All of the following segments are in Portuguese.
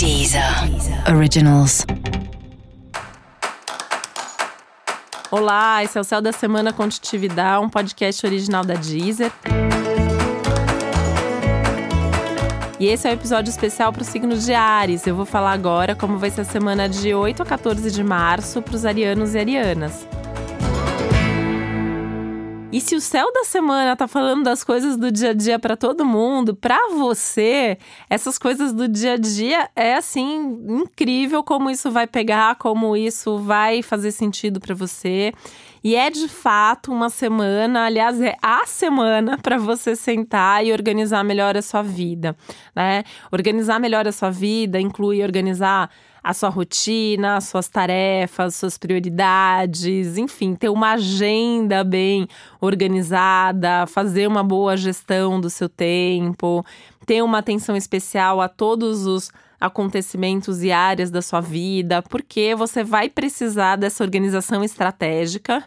Deezer Originals. Olá, esse é o Céu da Semana Contitividade, um podcast original da Deezer. E esse é o um episódio especial para o signo de Ares. Eu vou falar agora como vai ser a semana de 8 a 14 de março para os arianos e arianas. E se o céu da semana tá falando das coisas do dia a dia para todo mundo, para você, essas coisas do dia a dia é assim incrível como isso vai pegar, como isso vai fazer sentido para você. E é de fato uma semana, aliás, é a semana para você sentar e organizar melhor a sua vida, né? Organizar melhor a sua vida inclui organizar a sua rotina, as suas tarefas, suas prioridades, enfim, ter uma agenda bem organizada, fazer uma boa gestão do seu tempo, ter uma atenção especial a todos os acontecimentos e áreas da sua vida, porque você vai precisar dessa organização estratégica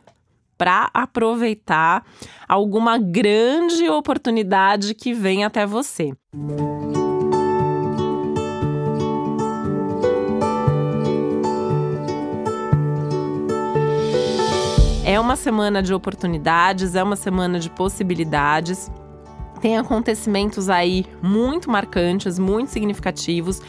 para aproveitar alguma grande oportunidade que vem até você. Música uma semana de oportunidades, é uma semana de possibilidades. Tem acontecimentos aí muito marcantes, muito significativos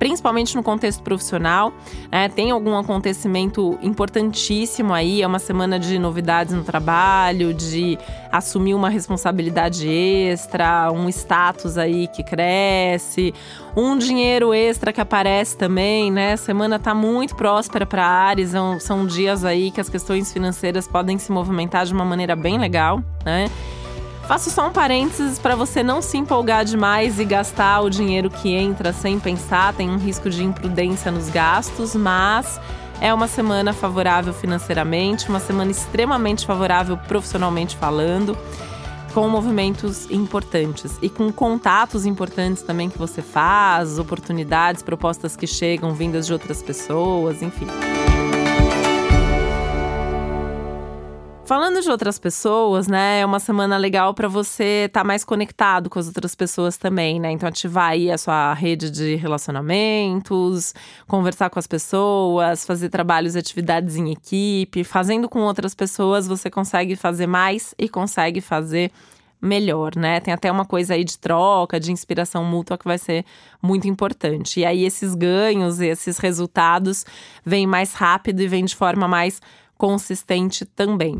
principalmente no contexto profissional. Né? Tem algum acontecimento importantíssimo aí, é uma semana de novidades no trabalho, de assumir uma responsabilidade extra, um status aí que cresce, um dinheiro extra que aparece também, né? A semana tá muito próspera para Ares, são, são dias aí que as questões financeiras podem se movimentar de uma maneira bem legal, né? Faço só um parênteses para você não se empolgar demais e gastar o dinheiro que entra sem pensar, tem um risco de imprudência nos gastos, mas é uma semana favorável financeiramente, uma semana extremamente favorável profissionalmente falando, com movimentos importantes e com contatos importantes também que você faz, oportunidades, propostas que chegam vindas de outras pessoas, enfim. Falando de outras pessoas, né, é uma semana legal para você estar tá mais conectado com as outras pessoas também, né? Então ativar aí a sua rede de relacionamentos, conversar com as pessoas, fazer trabalhos e atividades em equipe, fazendo com outras pessoas, você consegue fazer mais e consegue fazer melhor, né? Tem até uma coisa aí de troca, de inspiração mútua que vai ser muito importante. E aí esses ganhos esses resultados vêm mais rápido e vêm de forma mais consistente também.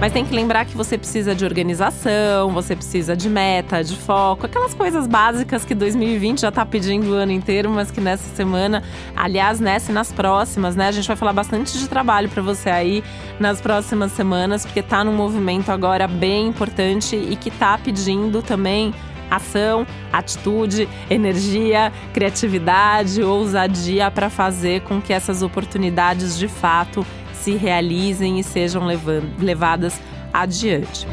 Mas tem que lembrar que você precisa de organização, você precisa de meta, de foco, aquelas coisas básicas que 2020 já tá pedindo o ano inteiro, mas que nessa semana, aliás, nessa e nas próximas, né? A gente vai falar bastante de trabalho para você aí nas próximas semanas, porque tá num movimento agora bem importante e que tá pedindo também ação, atitude, energia, criatividade, ousadia para fazer com que essas oportunidades de fato se realizem e sejam levadas adiante.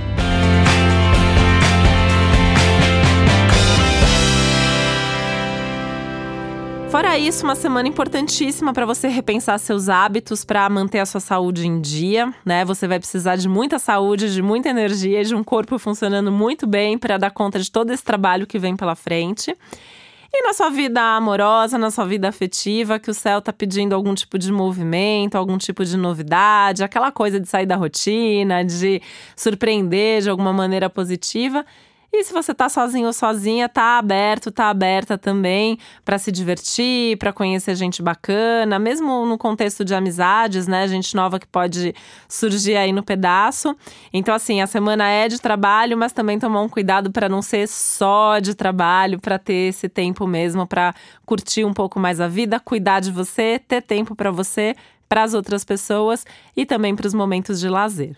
Fora isso, uma semana importantíssima para você repensar seus hábitos para manter a sua saúde em dia, né? Você vai precisar de muita saúde, de muita energia, de um corpo funcionando muito bem para dar conta de todo esse trabalho que vem pela frente. E na sua vida amorosa, na sua vida afetiva, que o céu tá pedindo algum tipo de movimento, algum tipo de novidade, aquela coisa de sair da rotina, de surpreender de alguma maneira positiva. E se você tá sozinho ou sozinha, tá aberto, tá aberta também para se divertir, para conhecer gente bacana, mesmo no contexto de amizades, né? Gente nova que pode surgir aí no pedaço. Então, assim, a semana é de trabalho, mas também tomar um cuidado para não ser só de trabalho, para ter esse tempo mesmo para curtir um pouco mais a vida, cuidar de você, ter tempo para você, para as outras pessoas e também para os momentos de lazer.